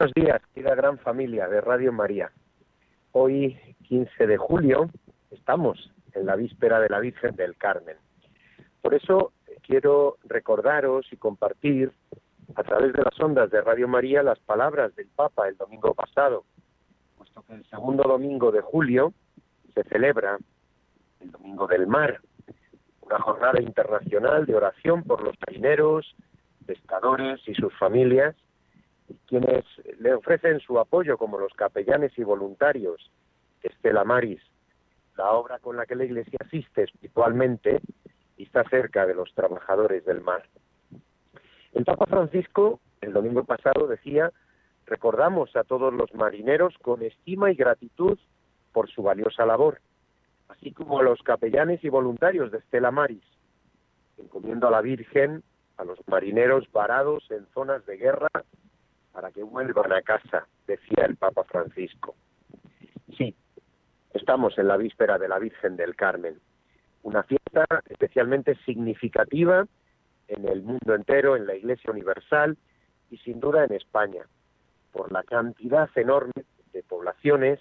Buenos días, querida gran familia de Radio María. Hoy, 15 de julio, estamos en la víspera de la Virgen del Carmen. Por eso quiero recordaros y compartir a través de las ondas de Radio María las palabras del Papa el domingo pasado, puesto que el segundo domingo de julio se celebra el Domingo del Mar, una jornada internacional de oración por los marineros, pescadores y sus familias, quienes le ofrecen su apoyo como los capellanes y voluntarios Estela Maris, la obra con la que la Iglesia asiste espiritualmente y está cerca de los trabajadores del mar. El Papa Francisco, el domingo pasado, decía, recordamos a todos los marineros con estima y gratitud por su valiosa labor, así como a los capellanes y voluntarios de Estela Maris, encomiendo a la Virgen a los marineros varados en zonas de guerra para que vuelvan a casa, decía el Papa Francisco. Sí, estamos en la víspera de la Virgen del Carmen, una fiesta especialmente significativa en el mundo entero, en la Iglesia Universal y sin duda en España, por la cantidad enorme de poblaciones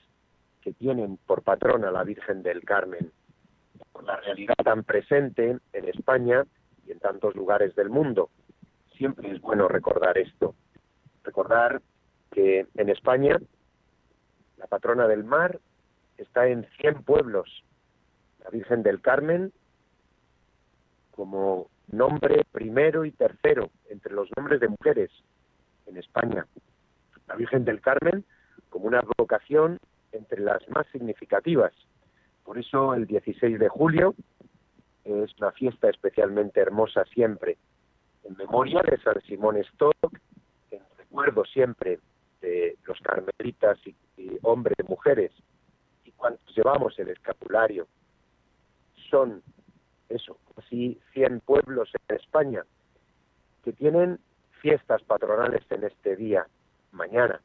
que tienen por patrona la Virgen del Carmen, por la realidad tan presente en España y en tantos lugares del mundo. Siempre es bueno recordar esto. Recordar que en España la patrona del mar está en 100 pueblos. La Virgen del Carmen como nombre primero y tercero entre los nombres de mujeres en España. La Virgen del Carmen como una vocación entre las más significativas. Por eso el 16 de julio es una fiesta especialmente hermosa siempre, en memoria de San Simón Stock, recuerdo siempre de los carmelitas y, y hombres y mujeres, y cuantos llevamos el escapulario. Son eso, casi 100 pueblos en España que tienen fiestas patronales en este día, mañana.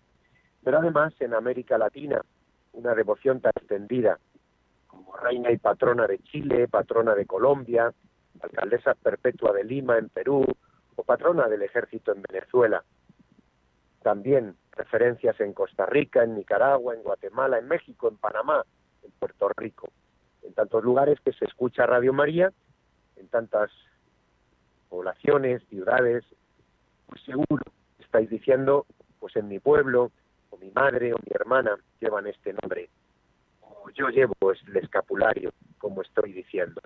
Pero además en América Latina, una devoción tan extendida como reina y patrona de Chile, patrona de Colombia, alcaldesa perpetua de Lima en Perú o patrona del ejército en Venezuela. También referencias en Costa Rica, en Nicaragua, en Guatemala, en México, en Panamá, en Puerto Rico, en tantos lugares que se escucha Radio María, en tantas poblaciones, ciudades, pues seguro estáis diciendo, pues en mi pueblo, o mi madre o mi hermana llevan este nombre, o yo llevo el escapulario, como estoy diciendo.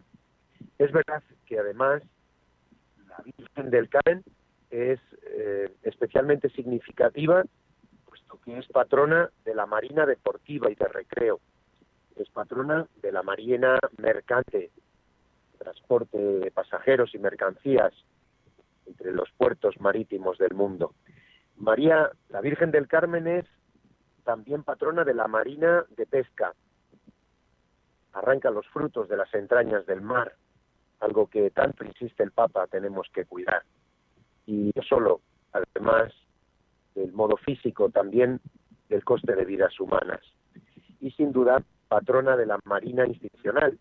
Es verdad que además la Virgen del Carmen es eh, especialmente significativa, puesto que es patrona de la Marina Deportiva y de Recreo, es patrona de la Marina Mercante, transporte de pasajeros y mercancías entre los puertos marítimos del mundo. María, la Virgen del Carmen es también patrona de la Marina de Pesca. Arranca los frutos de las entrañas del mar, algo que tanto insiste el Papa tenemos que cuidar. Y no solo, además del modo físico, también del coste de vidas humanas. Y sin duda, patrona de la Marina institucional,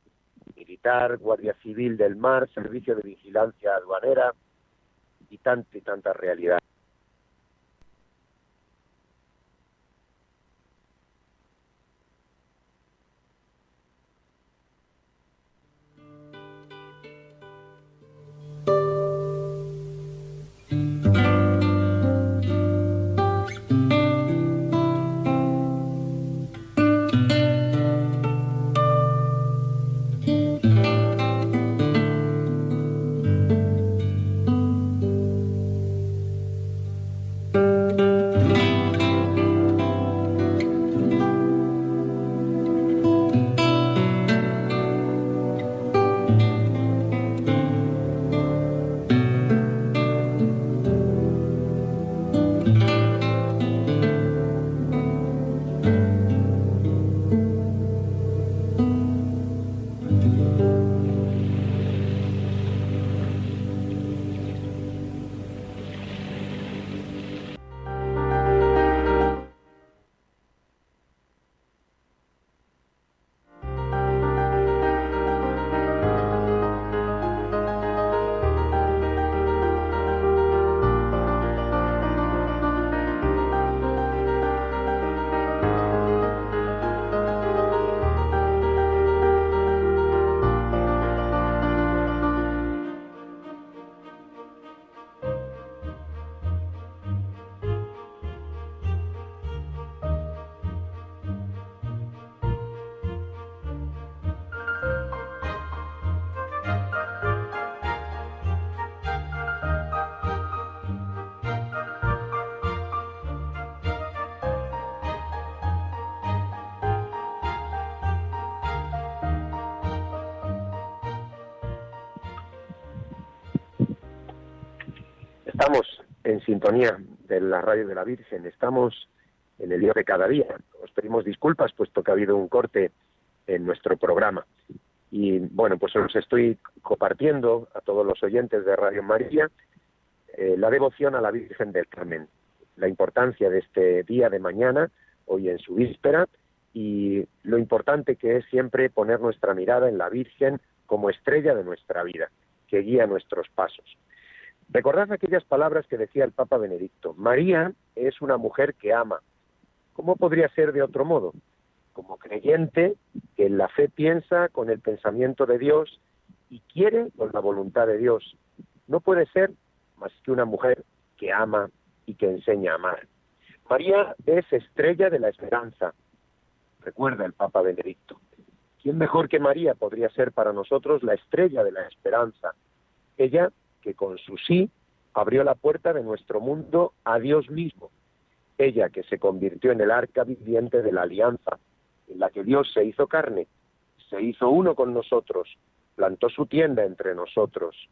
militar, Guardia Civil del Mar, Servicio de Vigilancia Aduanera y tanta y tanta realidad. Estamos en sintonía de la radio de la Virgen, estamos en el día de cada día. Os pedimos disculpas puesto que ha habido un corte en nuestro programa. Y bueno, pues os estoy compartiendo a todos los oyentes de Radio María eh, la devoción a la Virgen del Carmen, la importancia de este día de mañana, hoy en su víspera, y lo importante que es siempre poner nuestra mirada en la Virgen como estrella de nuestra vida, que guía nuestros pasos. Recordad aquellas palabras que decía el Papa Benedicto. María es una mujer que ama. ¿Cómo podría ser de otro modo? Como creyente que en la fe piensa con el pensamiento de Dios y quiere con la voluntad de Dios. No puede ser más que una mujer que ama y que enseña a amar. María es estrella de la esperanza, recuerda el Papa Benedicto. ¿Quién mejor que María podría ser para nosotros la estrella de la esperanza? Ella que con su sí abrió la puerta de nuestro mundo a Dios mismo. Ella que se convirtió en el arca viviente de la alianza, en la que Dios se hizo carne, se hizo uno con nosotros, plantó su tienda entre nosotros.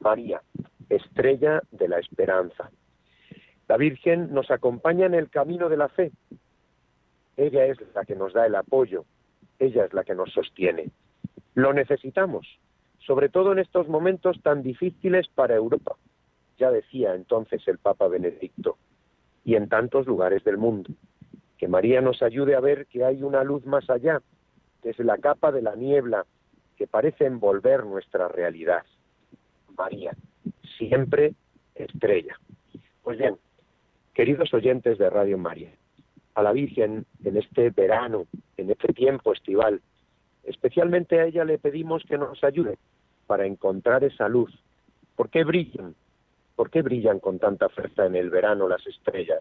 María, estrella de la esperanza. La Virgen nos acompaña en el camino de la fe. Ella es la que nos da el apoyo, ella es la que nos sostiene. Lo necesitamos, sobre todo en estos momentos tan difíciles para Europa, ya decía entonces el Papa Benedicto, y en tantos lugares del mundo. Que María nos ayude a ver que hay una luz más allá, desde la capa de la niebla que parece envolver nuestra realidad. María, siempre estrella. Pues bien, queridos oyentes de Radio María, a la Virgen en este verano, en este tiempo estival, especialmente a ella le pedimos que nos ayude para encontrar esa luz. ¿Por qué brillan? ¿Por qué brillan con tanta fuerza en el verano las estrellas?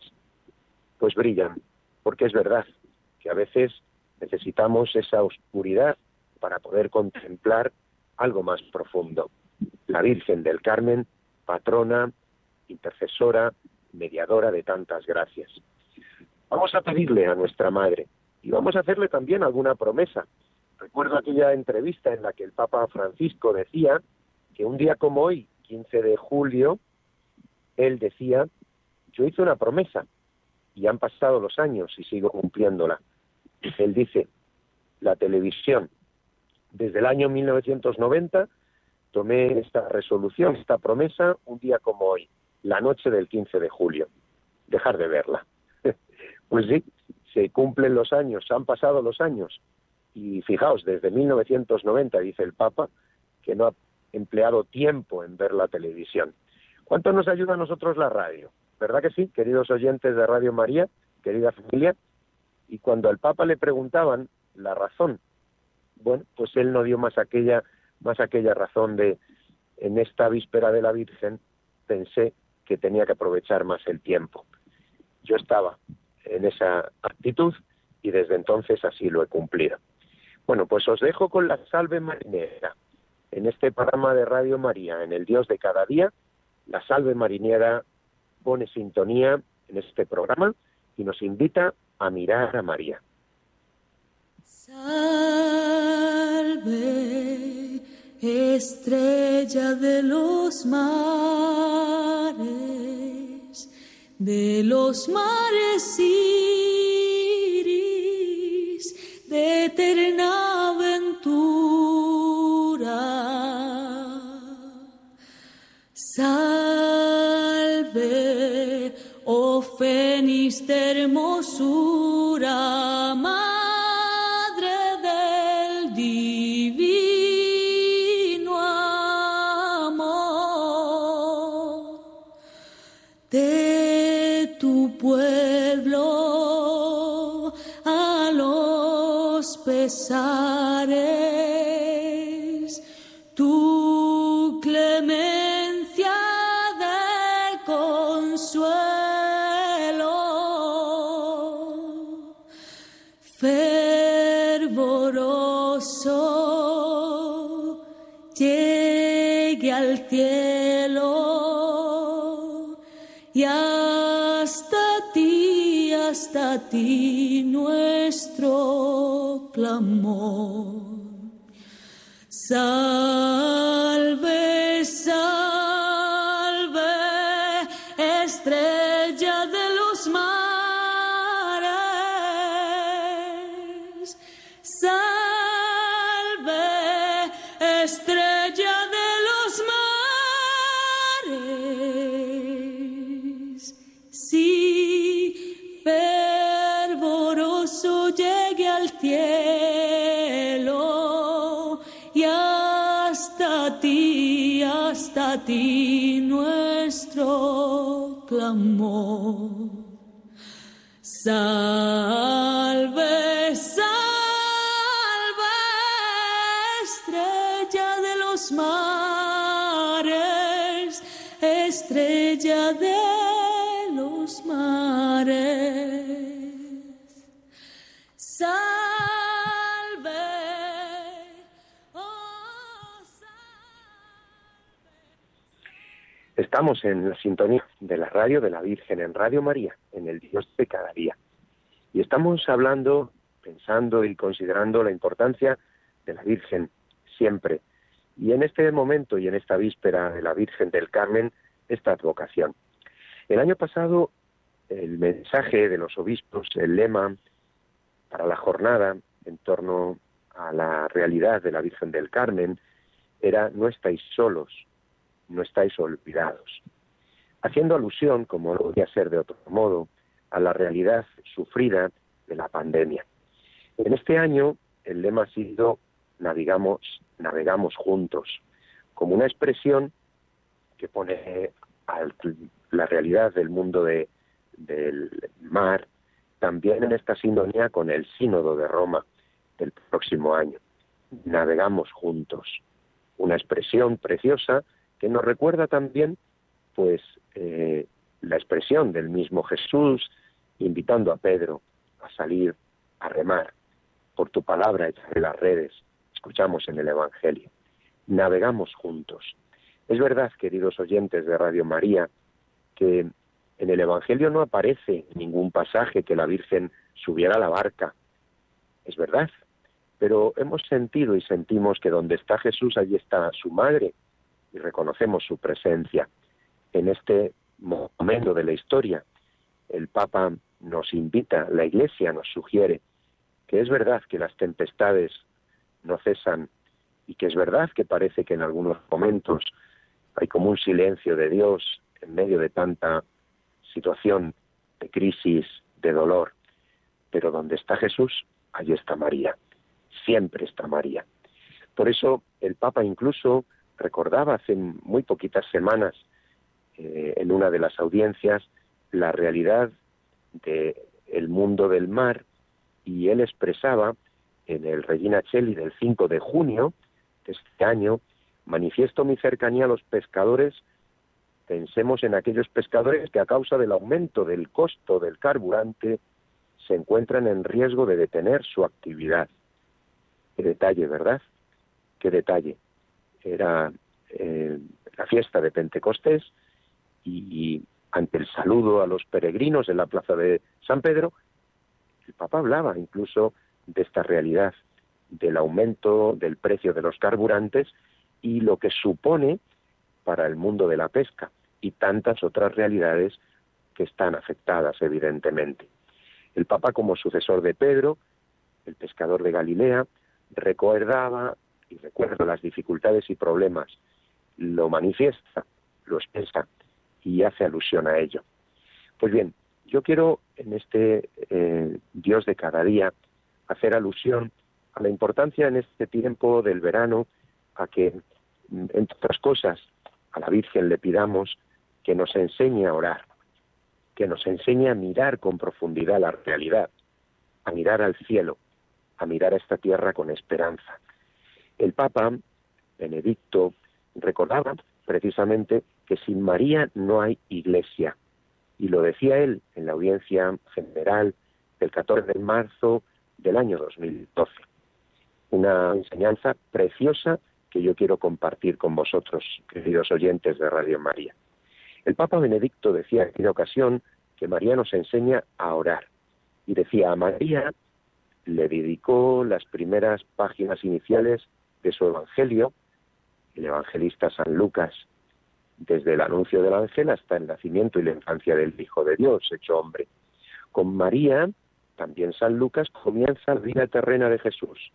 Pues brillan, porque es verdad que a veces necesitamos esa oscuridad para poder contemplar algo más profundo. La Virgen del Carmen, patrona, intercesora, mediadora de tantas gracias. Vamos a pedirle a nuestra Madre y vamos a hacerle también alguna promesa Recuerdo aquella entrevista en la que el Papa Francisco decía que un día como hoy, 15 de julio, él decía, yo hice una promesa y han pasado los años y sigo cumpliéndola. Él dice, la televisión, desde el año 1990 tomé esta resolución, esta promesa, un día como hoy, la noche del 15 de julio, dejar de verla. pues sí, se cumplen los años, han pasado los años y fijaos, desde 1990 dice el Papa que no ha empleado tiempo en ver la televisión. ¿Cuánto nos ayuda a nosotros la radio? ¿Verdad que sí, queridos oyentes de Radio María, querida familia? Y cuando al Papa le preguntaban la razón, bueno, pues él no dio más aquella, más aquella razón de en esta víspera de la Virgen pensé que tenía que aprovechar más el tiempo. Yo estaba en esa actitud y desde entonces así lo he cumplido. Bueno, pues os dejo con la salve marinera. En este programa de Radio María, en el Dios de cada día, la salve marinera pone sintonía en este programa y nos invita a mirar a María. Salve, estrella de los mares, de los mares de eterna aventura. Salve, oh Fénix de hermosura, y hasta ti, hasta ti nuestro clamor. Nuestro clamor. Estamos en la sintonía de la radio de la Virgen, en Radio María, en el Dios de cada día. Y estamos hablando, pensando y considerando la importancia de la Virgen siempre. Y en este momento y en esta víspera de la Virgen del Carmen, esta advocación. El año pasado, el mensaje de los obispos, el lema para la jornada en torno a la realidad de la Virgen del Carmen era no estáis solos, no estáis olvidados, haciendo alusión, como no podía ser de otro modo, a la realidad sufrida de la pandemia. En este año el lema ha sido navegamos, navegamos juntos, como una expresión que pone la realidad del mundo de, del mar también en esta sintonía con el sínodo de Roma del próximo año. Navegamos juntos, una expresión preciosa que nos recuerda también pues eh, la expresión del mismo Jesús invitando a Pedro a salir a remar. Por tu palabra echaré las redes. Escuchamos en el Evangelio. Navegamos juntos. Es verdad queridos oyentes de Radio María que en el Evangelio no aparece ningún pasaje que la Virgen subiera a la barca. Es verdad pero hemos sentido y sentimos que donde está Jesús allí está su madre y reconocemos su presencia. En este momento de la historia, el Papa nos invita, la Iglesia nos sugiere que es verdad que las tempestades no cesan y que es verdad que parece que en algunos momentos hay como un silencio de Dios en medio de tanta situación de crisis, de dolor. Pero donde está Jesús, allí está María. Siempre está María. Por eso el Papa incluso recordaba hace muy poquitas semanas eh, en una de las audiencias la realidad del el mundo del mar y él expresaba en el Regina Cheli del 5 de junio de este año, manifiesto mi cercanía a los pescadores, pensemos en aquellos pescadores que a causa del aumento del costo del carburante se encuentran en riesgo de detener su actividad. Qué detalle, ¿verdad? Qué detalle era eh, la fiesta de Pentecostés y, ante el saludo a los peregrinos en la plaza de San Pedro, el Papa hablaba incluso de esta realidad, del aumento del precio de los carburantes y lo que supone para el mundo de la pesca y tantas otras realidades que están afectadas, evidentemente. El Papa, como sucesor de Pedro, el pescador de Galilea, recordaba y recuerda las dificultades y problemas, lo manifiesta, lo expresa y hace alusión a ello. Pues bien, yo quiero en este eh, Dios de cada día hacer alusión a la importancia en este tiempo del verano a que, entre otras cosas, a la Virgen le pidamos que nos enseñe a orar, que nos enseñe a mirar con profundidad la realidad, a mirar al cielo, a mirar a esta tierra con esperanza, el Papa Benedicto recordaba precisamente que sin María no hay iglesia. Y lo decía él en la audiencia general del 14 de marzo del año 2012. Una enseñanza preciosa que yo quiero compartir con vosotros, queridos oyentes de Radio María. El Papa Benedicto decía en aquella ocasión que María nos enseña a orar. Y decía, a María le dedicó las primeras páginas iniciales de su Evangelio, el evangelista San Lucas, desde el anuncio del ángel hasta el nacimiento y la infancia del Hijo de Dios, hecho hombre. Con María, también San Lucas comienza la vida terrena de Jesús.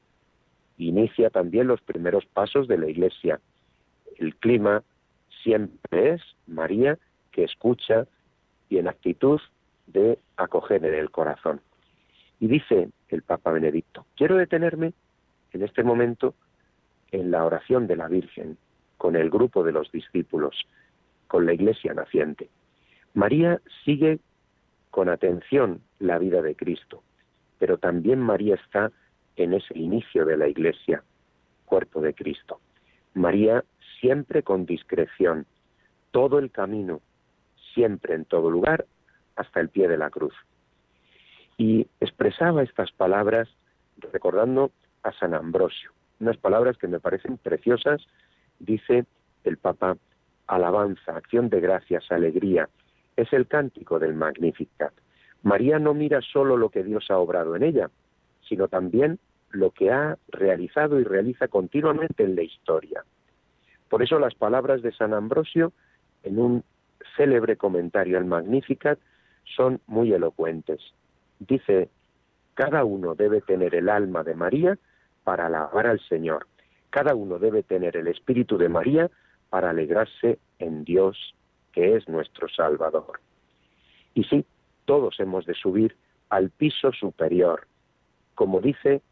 Inicia también los primeros pasos de la Iglesia. El clima siempre es María que escucha y en actitud de acoger en el corazón. Y dice el Papa Benedicto, quiero detenerme en este momento en la oración de la Virgen, con el grupo de los discípulos, con la iglesia naciente. María sigue con atención la vida de Cristo, pero también María está en ese inicio de la iglesia, cuerpo de Cristo. María siempre con discreción, todo el camino, siempre en todo lugar, hasta el pie de la cruz. Y expresaba estas palabras recordando a San Ambrosio, unas palabras que me parecen preciosas, dice el Papa, alabanza, acción de gracias, alegría, es el cántico del Magnificat. María no mira solo lo que Dios ha obrado en ella, sino también lo que ha realizado y realiza continuamente en la historia. Por eso las palabras de San Ambrosio, en un célebre comentario al Magnificat, son muy elocuentes. Dice, cada uno debe tener el alma de María para alabar al Señor. Cada uno debe tener el espíritu de María para alegrarse en Dios, que es nuestro Salvador. Y sí, todos hemos de subir al piso superior, como dice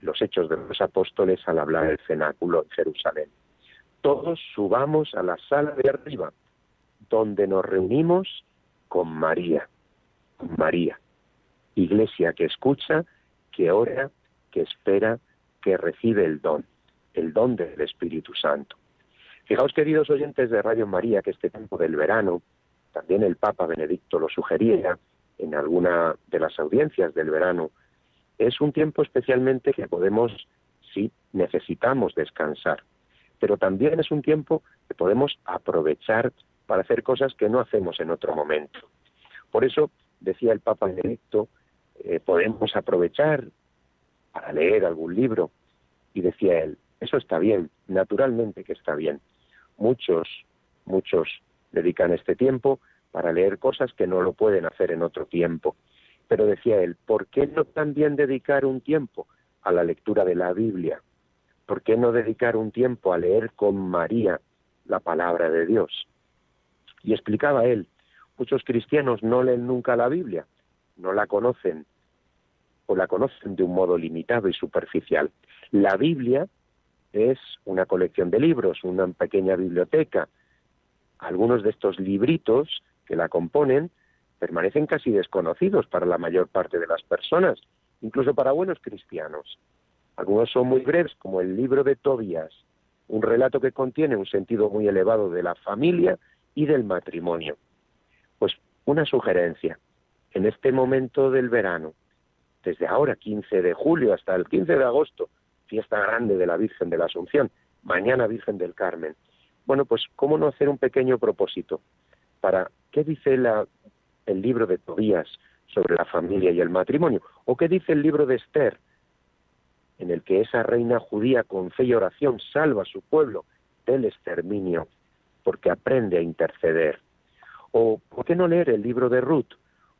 los hechos de los apóstoles al hablar del cenáculo en Jerusalén. Todos subamos a la sala de arriba, donde nos reunimos con María, María, iglesia que escucha, que ora, que espera, que recibe el don, el don del Espíritu Santo. Fijaos, queridos oyentes de Radio María, que este tiempo del verano, también el Papa Benedicto lo sugería en alguna de las audiencias del verano, es un tiempo especialmente que podemos, sí, necesitamos descansar, pero también es un tiempo que podemos aprovechar para hacer cosas que no hacemos en otro momento. Por eso, decía el Papa Benedicto, eh, podemos aprovechar para leer algún libro. Y decía él, eso está bien, naturalmente que está bien. Muchos, muchos dedican este tiempo para leer cosas que no lo pueden hacer en otro tiempo. Pero decía él, ¿por qué no también dedicar un tiempo a la lectura de la Biblia? ¿Por qué no dedicar un tiempo a leer con María la palabra de Dios? Y explicaba él, muchos cristianos no leen nunca la Biblia, no la conocen la conocen de un modo limitado y superficial. La Biblia es una colección de libros, una pequeña biblioteca. Algunos de estos libritos que la componen permanecen casi desconocidos para la mayor parte de las personas, incluso para buenos cristianos. Algunos son muy breves, como el libro de Tobías, un relato que contiene un sentido muy elevado de la familia y del matrimonio. Pues una sugerencia, en este momento del verano, desde ahora 15 de julio hasta el 15 de agosto, fiesta grande de la Virgen de la Asunción, mañana Virgen del Carmen. Bueno, pues cómo no hacer un pequeño propósito para qué dice la el libro de Tobías sobre la familia y el matrimonio, o qué dice el libro de Esther, en el que esa reina judía con fe y oración salva a su pueblo del exterminio, porque aprende a interceder. O ¿por qué no leer el libro de Ruth,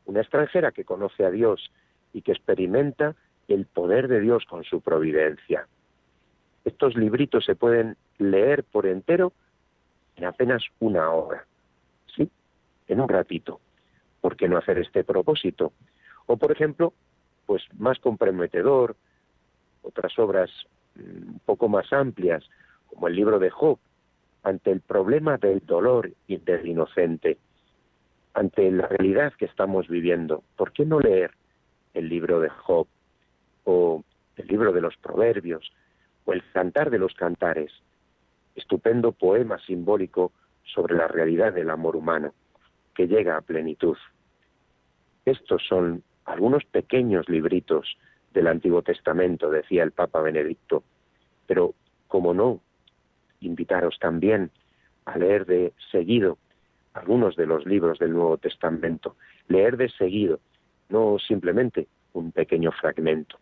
una extranjera que conoce a Dios y que experimenta el poder de Dios con su providencia? Estos libritos se pueden leer por entero en apenas una hora, ¿sí? En un ratito. ¿por qué no hacer este propósito? O, por ejemplo, pues más comprometedor, otras obras mm, un poco más amplias, como el libro de Job, ante el problema del dolor y del inocente, ante la realidad que estamos viviendo, ¿por qué no leer el libro de Job o el libro de los Proverbios o el Cantar de los Cantares? Estupendo poema simbólico sobre la realidad del amor humano que llega a plenitud. Estos son algunos pequeños libritos del Antiguo Testamento, decía el Papa Benedicto, pero, como no, invitaros también a leer de seguido algunos de los libros del Nuevo Testamento, leer de seguido, no simplemente un pequeño fragmento.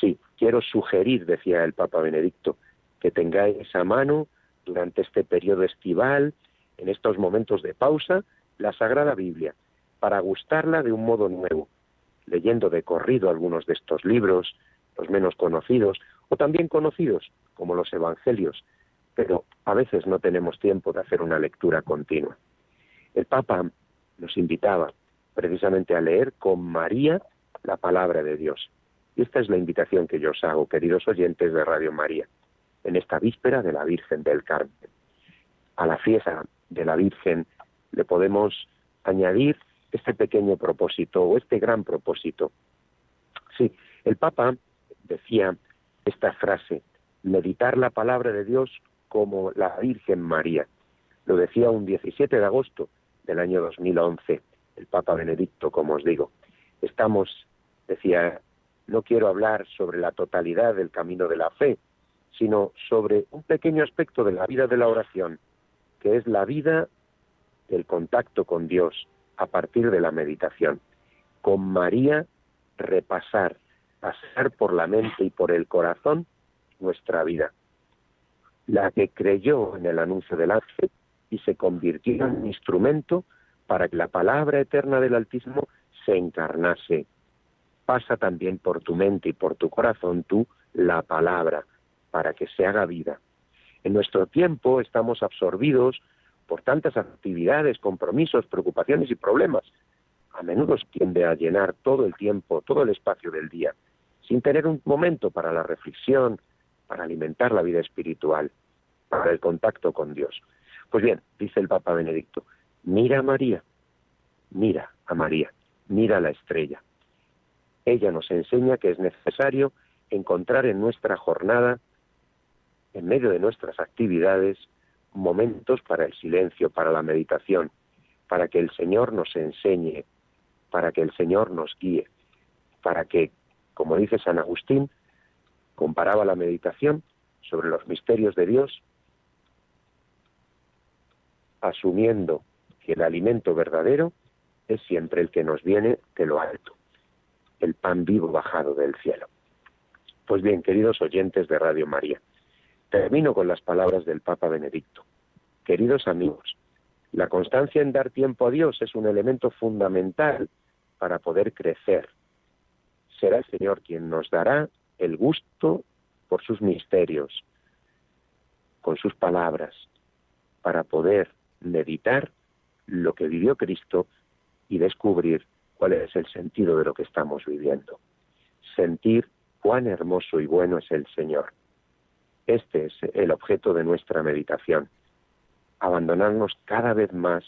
Sí, quiero sugerir, decía el Papa Benedicto, que tengáis a mano durante este periodo estival, en estos momentos de pausa, la Sagrada Biblia, para gustarla de un modo nuevo, leyendo de corrido algunos de estos libros, los menos conocidos, o también conocidos, como los Evangelios, pero a veces no tenemos tiempo de hacer una lectura continua. El Papa nos invitaba precisamente a leer con María la palabra de Dios. Y esta es la invitación que yo os hago, queridos oyentes de Radio María, en esta víspera de la Virgen del Carmen. a la fiesta de la Virgen le podemos añadir este pequeño propósito o este gran propósito. Sí, el Papa decía esta frase, meditar la palabra de Dios como la Virgen María. Lo decía un 17 de agosto del año 2011 el Papa Benedicto, como os digo. Estamos, decía, no quiero hablar sobre la totalidad del camino de la fe, sino sobre un pequeño aspecto de la vida de la oración, que es la vida del contacto con Dios a partir de la meditación. Con María repasar, pasar por la mente y por el corazón nuestra vida. La que creyó en el anuncio del ángel y se convirtió en instrumento para que la palabra eterna del Altísimo se encarnase. Pasa también por tu mente y por tu corazón tú la palabra, para que se haga vida. En nuestro tiempo estamos absorbidos por tantas actividades, compromisos, preocupaciones y problemas. A menudo tiende a llenar todo el tiempo, todo el espacio del día, sin tener un momento para la reflexión, para alimentar la vida espiritual, para el contacto con Dios. Pues bien, dice el Papa Benedicto, mira a María, mira a María, mira a la estrella. Ella nos enseña que es necesario encontrar en nuestra jornada, en medio de nuestras actividades, momentos para el silencio, para la meditación, para que el Señor nos enseñe, para que el Señor nos guíe, para que, como dice San Agustín, comparaba la meditación sobre los misterios de Dios, asumiendo que el alimento verdadero es siempre el que nos viene de lo alto, el pan vivo bajado del cielo. Pues bien, queridos oyentes de Radio María, termino con las palabras del Papa Benedicto. Queridos amigos, la constancia en dar tiempo a Dios es un elemento fundamental para poder crecer. Será el Señor quien nos dará el gusto por sus misterios, con sus palabras, para poder meditar lo que vivió Cristo y descubrir cuál es el sentido de lo que estamos viviendo. Sentir cuán hermoso y bueno es el Señor. Este es el objeto de nuestra meditación. Abandonarnos cada vez más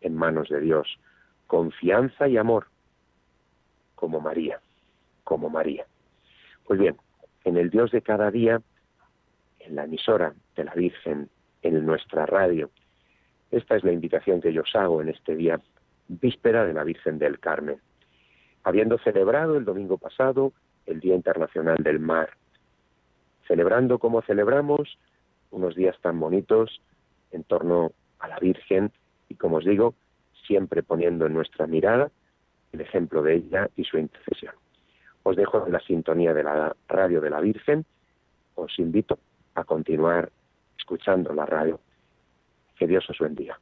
en manos de Dios. Confianza y amor, como María, como María. Pues bien, en el Dios de cada día, en la emisora de la Virgen, en nuestra radio, esta es la invitación que yo os hago en este día víspera de la Virgen del Carmen, habiendo celebrado el domingo pasado el Día Internacional del Mar, celebrando como celebramos unos días tan bonitos en torno a la Virgen y, como os digo, siempre poniendo en nuestra mirada el ejemplo de ella y su intercesión. Os dejo en la sintonía de la radio de la Virgen, os invito a continuar escuchando la radio. Que Dios os bendiga.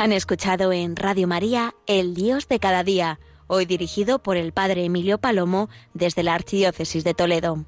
Han escuchado en Radio María El Dios de cada día, hoy dirigido por el Padre Emilio Palomo desde la Archidiócesis de Toledo.